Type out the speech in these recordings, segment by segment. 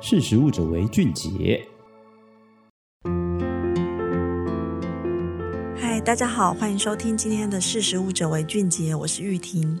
识食物者为俊杰。嗨，大家好，欢迎收听今天的识食物者为俊杰，我是玉婷。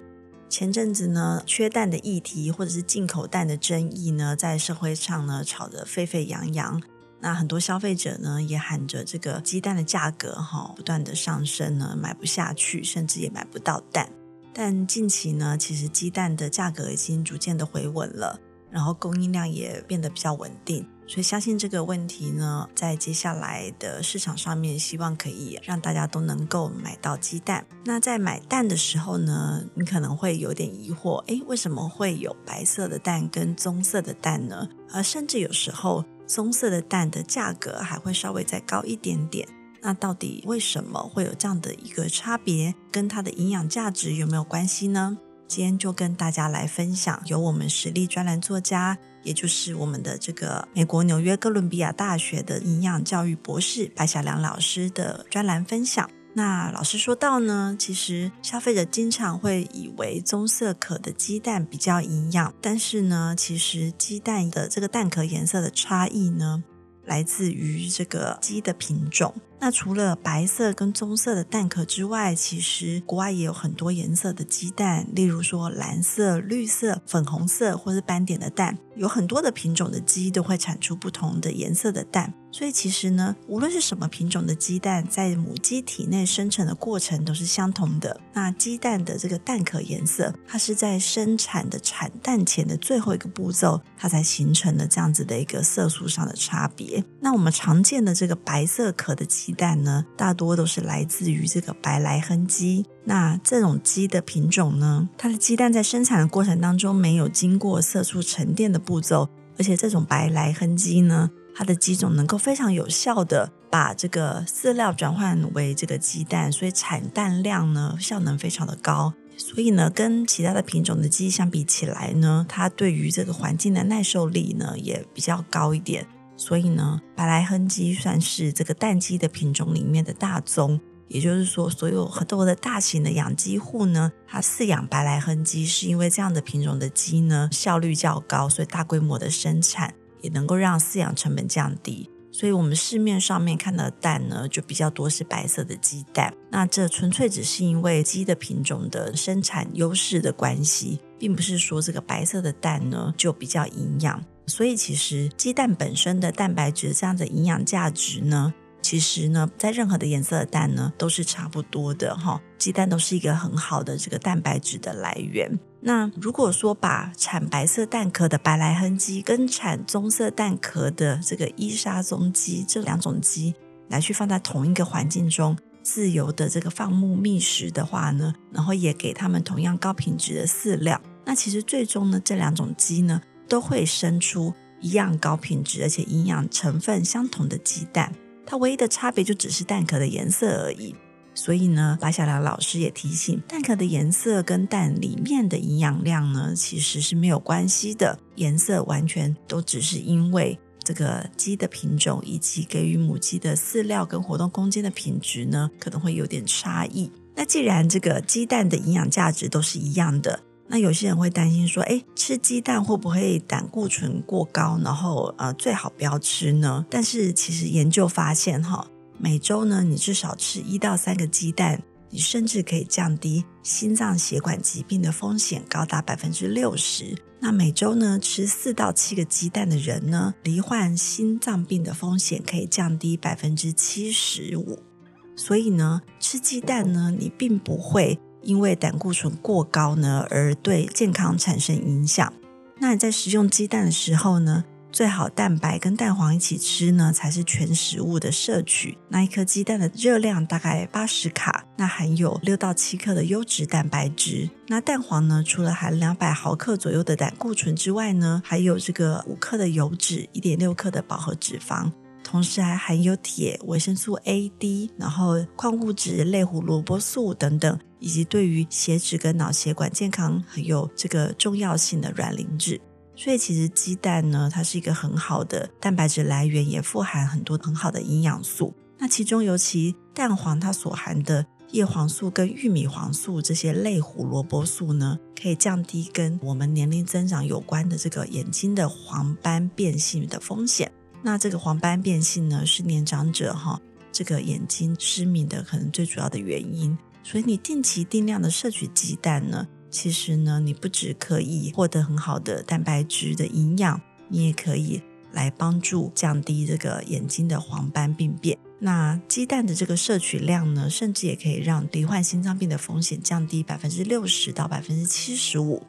前阵子呢，缺蛋的议题或者是进口蛋的争议呢，在社会上呢吵得沸沸扬扬。那很多消费者呢也喊着这个鸡蛋的价格哈不断的上升呢，买不下去，甚至也买不到蛋。但近期呢，其实鸡蛋的价格已经逐渐的回稳了。然后供应量也变得比较稳定，所以相信这个问题呢，在接下来的市场上面，希望可以让大家都能够买到鸡蛋。那在买蛋的时候呢，你可能会有点疑惑，诶，为什么会有白色的蛋跟棕色的蛋呢？而甚至有时候棕色的蛋的价格还会稍微再高一点点。那到底为什么会有这样的一个差别？跟它的营养价值有没有关系呢？今天就跟大家来分享，由我们实力专栏作家，也就是我们的这个美国纽约哥伦比亚大学的营养教育博士白小良老师的专栏分享。那老师说到呢，其实消费者经常会以为棕色壳的鸡蛋比较营养，但是呢，其实鸡蛋的这个蛋壳颜色的差异呢，来自于这个鸡的品种。那除了白色跟棕色的蛋壳之外，其实国外也有很多颜色的鸡蛋，例如说蓝色、绿色、粉红色或是斑点的蛋，有很多的品种的鸡都会产出不同的颜色的蛋。所以其实呢，无论是什么品种的鸡蛋，在母鸡体内生成的过程都是相同的。那鸡蛋的这个蛋壳颜色，它是在生产的产蛋前的最后一个步骤，它才形成了这样子的一个色素上的差别。那我们常见的这个白色壳的鸡鸡蛋呢，大多都是来自于这个白莱亨鸡。那这种鸡的品种呢，它的鸡蛋在生产的过程当中没有经过色素沉淀的步骤，而且这种白莱亨鸡呢。它的鸡种能够非常有效的把这个饲料转换为这个鸡蛋，所以产蛋量呢，效能非常的高。所以呢，跟其他的品种的鸡相比起来呢，它对于这个环境的耐受力呢也比较高一点。所以呢，白莱亨鸡算是这个蛋鸡的品种里面的大宗。也就是说，所有很多的大型的养鸡户呢，它饲养白莱亨鸡是因为这样的品种的鸡呢效率较高，所以大规模的生产。也能够让饲养成本降低，所以我们市面上面看到的蛋呢，就比较多是白色的鸡蛋。那这纯粹只是因为鸡的品种的生产优势的关系，并不是说这个白色的蛋呢就比较营养。所以其实鸡蛋本身的蛋白质这样的营养价值呢，其实呢在任何的颜色的蛋呢都是差不多的哈。鸡蛋都是一个很好的这个蛋白质的来源。那如果说把产白色蛋壳的白莱亨鸡跟产棕色蛋壳的这个伊莎棕鸡这两种鸡来去放在同一个环境中自由的这个放牧觅食的话呢，然后也给他们同样高品质的饲料，那其实最终呢这两种鸡呢都会生出一样高品质而且营养成分相同的鸡蛋，它唯一的差别就只是蛋壳的颜色而已。所以呢，白小良老师也提醒，蛋壳的颜色跟蛋里面的营养量呢，其实是没有关系的。颜色完全都只是因为这个鸡的品种以及给予母鸡的饲料跟活动空间的品质呢，可能会有点差异。那既然这个鸡蛋的营养价值都是一样的，那有些人会担心说，诶，吃鸡蛋会不会胆固醇过高？然后呃，最好不要吃呢？但是其实研究发现哈。每周呢，你至少吃一到三个鸡蛋，你甚至可以降低心脏血管疾病的风险高达百分之六十。那每周呢，吃四到七个鸡蛋的人呢，罹患心脏病的风险可以降低百分之七十五。所以呢，吃鸡蛋呢，你并不会因为胆固醇过高呢，而对健康产生影响。那你在食用鸡蛋的时候呢，最好蛋白跟蛋黄一起吃呢，才是全食物的摄取。那一颗鸡蛋的热量大概八十卡，那含有六到七克的优质蛋白质。那蛋黄呢，除了含两百毫克左右的胆固醇之外呢，还有这个五克的油脂，一点六克的饱和脂肪，同时还含有铁、维生素 A、D，然后矿物质类胡萝卜素等等，以及对于血脂跟脑血管健康很有这个重要性的卵磷脂。所以其实鸡蛋呢，它是一个很好的蛋白质来源，也富含很多很好的营养素。那其中尤其蛋黄它所含的叶黄素跟玉米黄素这些类胡萝卜素呢，可以降低跟我们年龄增长有关的这个眼睛的黄斑变性的风险。那这个黄斑变性呢，是年长者哈这个眼睛失明的可能最主要的原因。所以你定期定量的摄取鸡蛋呢，其实呢，你不只可以获得很好的蛋白质的营养，你也可以来帮助降低这个眼睛的黄斑病变。那鸡蛋的这个摄取量呢，甚至也可以让罹患心脏病的风险降低百分之六十到百分之七十五。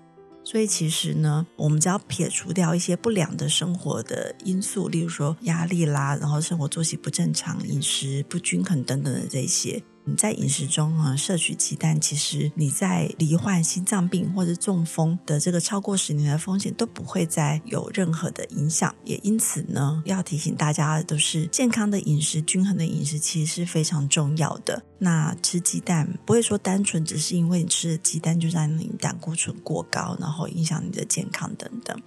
所以其实呢，我们只要撇除掉一些不良的生活的因素，例如说压力啦，然后生活作息不正常、饮食不均衡等等的这些。在饮食中啊摄取鸡蛋，其实你在罹患心脏病或者中风的这个超过十年的风险都不会再有任何的影响。也因此呢，要提醒大家的都是健康的饮食、均衡的饮食，其实是非常重要的。那吃鸡蛋不会说单纯只是因为你吃的鸡蛋就让你胆固醇过高，然后影响你的健康等等。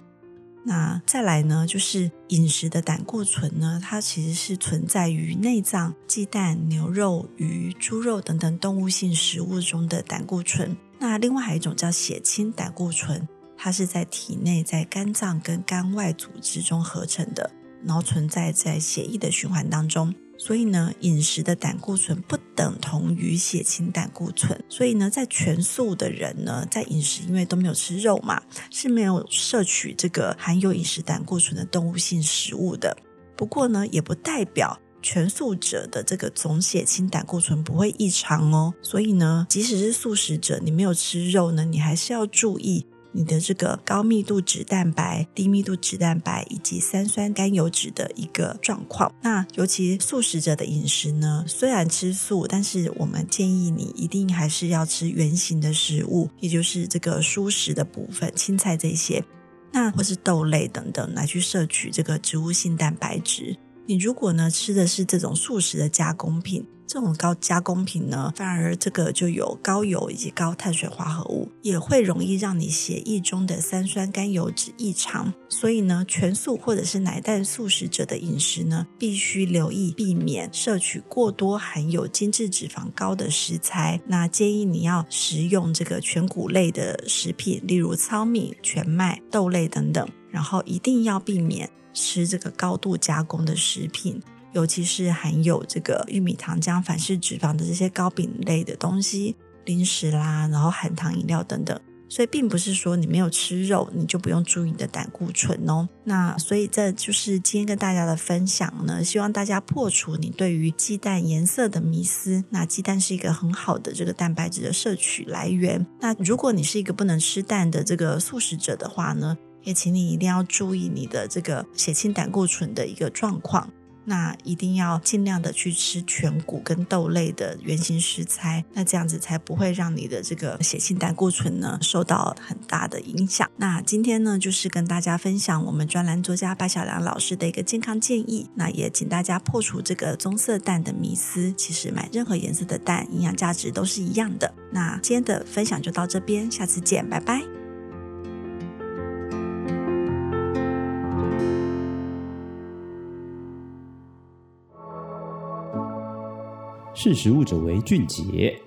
那再来呢，就是饮食的胆固醇呢，它其实是存在于内脏、鸡蛋、牛肉、鱼、猪肉等等动物性食物中的胆固醇。那另外还有一种叫血清胆固醇，它是在体内在肝脏跟肝外组织中合成的，然后存在在血液的循环当中。所以呢，饮食的胆固醇不等同于血清胆固醇。所以呢，在全素的人呢，在饮食因为都没有吃肉嘛，是没有摄取这个含有饮食胆固醇的动物性食物的。不过呢，也不代表全素者的这个总血清胆固醇不会异常哦。所以呢，即使是素食者，你没有吃肉呢，你还是要注意。你的这个高密度脂蛋白、低密度脂蛋白以及三酸甘油脂的一个状况。那尤其素食者的饮食呢，虽然吃素，但是我们建议你一定还是要吃原型的食物，也就是这个蔬食的部分，青菜这些，那或是豆类等等，来去摄取这个植物性蛋白质。你如果呢吃的是这种素食的加工品，这种高加工品呢，反而这个就有高油以及高碳水化合物，也会容易让你血液中的三酸甘油脂异常。所以呢，全素或者是奶蛋素食者的饮食呢，必须留意避免摄取过多含有精致脂肪高的食材。那建议你要食用这个全谷类的食品，例如糙米、全麦、豆类等等，然后一定要避免。吃这个高度加工的食品，尤其是含有这个玉米糖浆、反式脂肪的这些糕饼类的东西、零食啦，然后含糖饮料等等。所以，并不是说你没有吃肉，你就不用注意你的胆固醇哦。那所以，这就是今天跟大家的分享呢，希望大家破除你对于鸡蛋颜色的迷思。那鸡蛋是一个很好的这个蛋白质的摄取来源。那如果你是一个不能吃蛋的这个素食者的话呢，也请你一定要注意你的这个血清胆固醇的一个状况，那一定要尽量的去吃全谷跟豆类的原型食材，那这样子才不会让你的这个血清胆固醇呢受到很大的影响。那今天呢，就是跟大家分享我们专栏作家白小良老师的一个健康建议，那也请大家破除这个棕色蛋的迷思，其实买任何颜色的蛋，营养价值都是一样的。那今天的分享就到这边，下次见，拜拜。识时务者为俊杰。